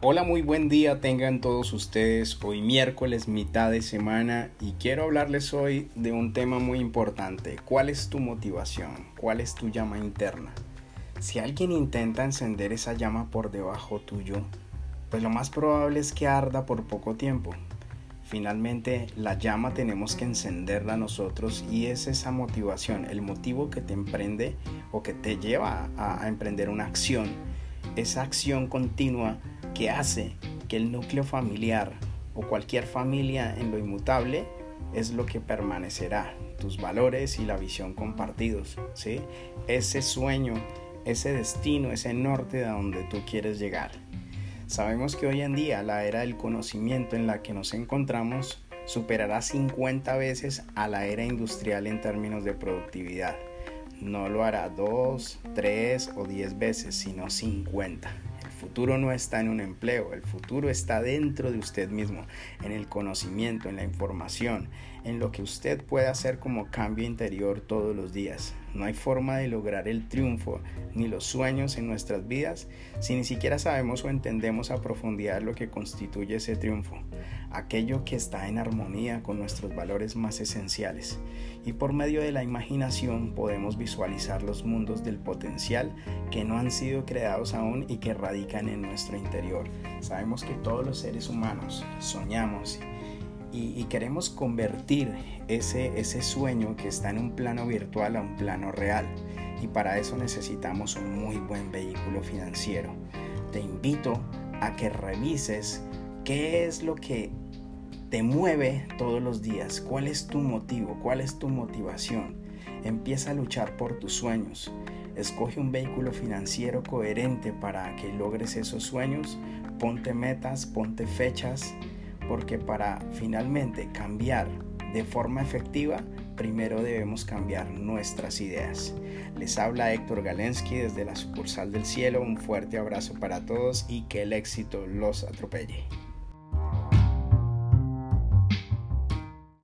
Hola, muy buen día tengan todos ustedes. Hoy miércoles, mitad de semana, y quiero hablarles hoy de un tema muy importante. ¿Cuál es tu motivación? ¿Cuál es tu llama interna? Si alguien intenta encender esa llama por debajo tuyo, pues lo más probable es que arda por poco tiempo. Finalmente, la llama tenemos que encenderla nosotros y es esa motivación, el motivo que te emprende o que te lleva a, a emprender una acción, esa acción continua que hace que el núcleo familiar o cualquier familia en lo inmutable es lo que permanecerá, tus valores y la visión compartidos, ¿sí? Ese sueño, ese destino, ese norte a donde tú quieres llegar. Sabemos que hoy en día la era del conocimiento en la que nos encontramos superará 50 veces a la era industrial en términos de productividad. No lo hará 2, 3 o 10 veces, sino 50 futuro no está en un empleo, el futuro está dentro de usted mismo, en el conocimiento, en la información, en lo que usted puede hacer como cambio interior todos los días. No hay forma de lograr el triunfo ni los sueños en nuestras vidas si ni siquiera sabemos o entendemos a profundidad lo que constituye ese triunfo, aquello que está en armonía con nuestros valores más esenciales. Y por medio de la imaginación podemos visualizar los mundos del potencial que no han sido creados aún y que radican en nuestro interior. Sabemos que todos los seres humanos soñamos y, queremos convertir ese, ese sueño que está en un plano virtual a un plano real. Y para eso necesitamos un muy buen vehículo financiero. Te invito a que revises qué es lo que te mueve todos los días, cuál es tu motivo, cuál es tu motivación. Empieza a luchar por tus sueños. Escoge un vehículo financiero coherente para que logres esos sueños. Ponte metas, ponte fechas porque para finalmente cambiar de forma efectiva, primero debemos cambiar nuestras ideas. Les habla Héctor Galensky desde la sucursal del cielo, un fuerte abrazo para todos y que el éxito los atropelle.